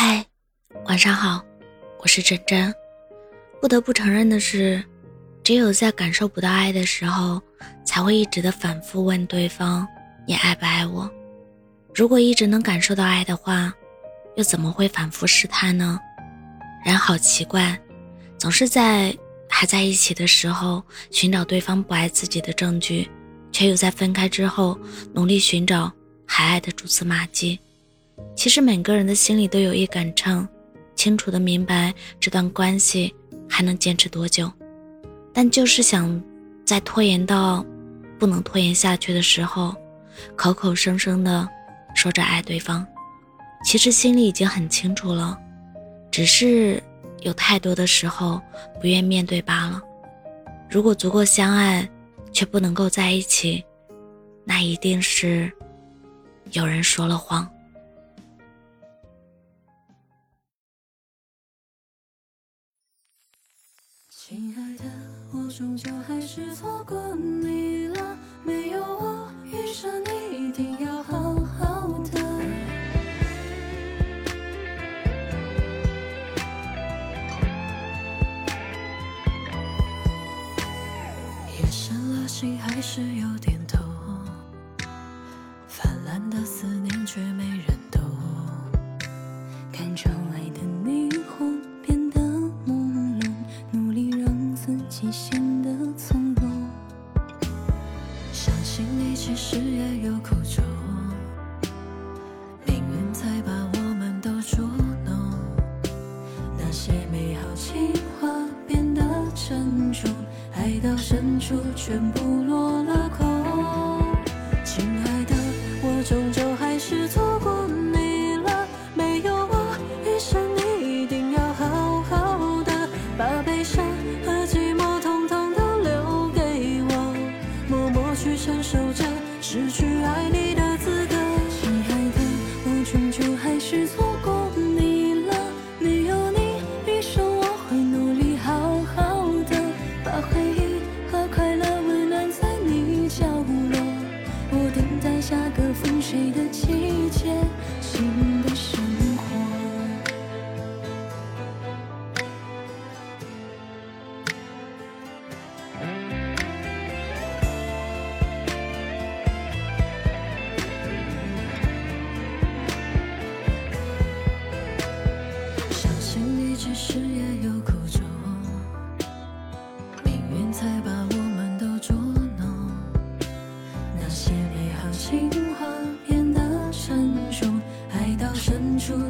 嗨，晚上好，我是真真。不得不承认的是，只有在感受不到爱的时候，才会一直的反复问对方：“你爱不爱我？”如果一直能感受到爱的话，又怎么会反复试探呢？人好奇怪，总是在还在一起的时候寻找对方不爱自己的证据，却又在分开之后努力寻找还爱的蛛丝马迹。其实每个人的心里都有一杆秤，清楚的明白这段关系还能坚持多久，但就是想在拖延到不能拖延下去的时候，口口声声的说着爱对方，其实心里已经很清楚了，只是有太多的时候不愿面对罢了。如果足够相爱，却不能够在一起，那一定是有人说了谎。亲爱的，我终究还是错过你了。没有我遇上你，一定要好好的。夜深了，心还是有点痛，泛滥的思念却没全部落了空。亲爱的，我终究还是错过你了，没有我余生你，一定要好好的把悲伤和寂寞统统都留给我，默默去。承受着失去爱你的资格，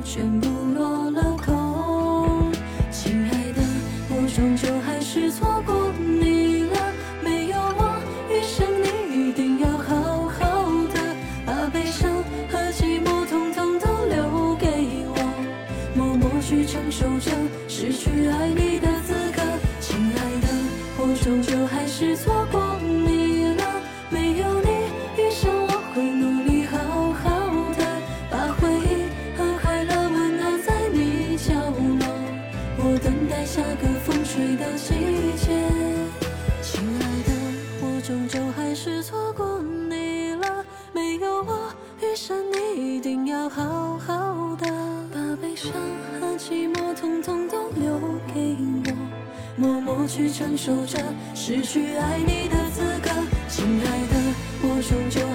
全部落了空。亲爱的，我终究还是错过你了。没有我余生你，一定要好好的，把悲伤和寂寞统统都留给我，默默去承受着。失去爱你的还是错过你了。没有我余生你，一定要好好的，把悲伤和寂寞统统都。留给我，默默去承受着失去爱你的资格，亲爱的，我终究。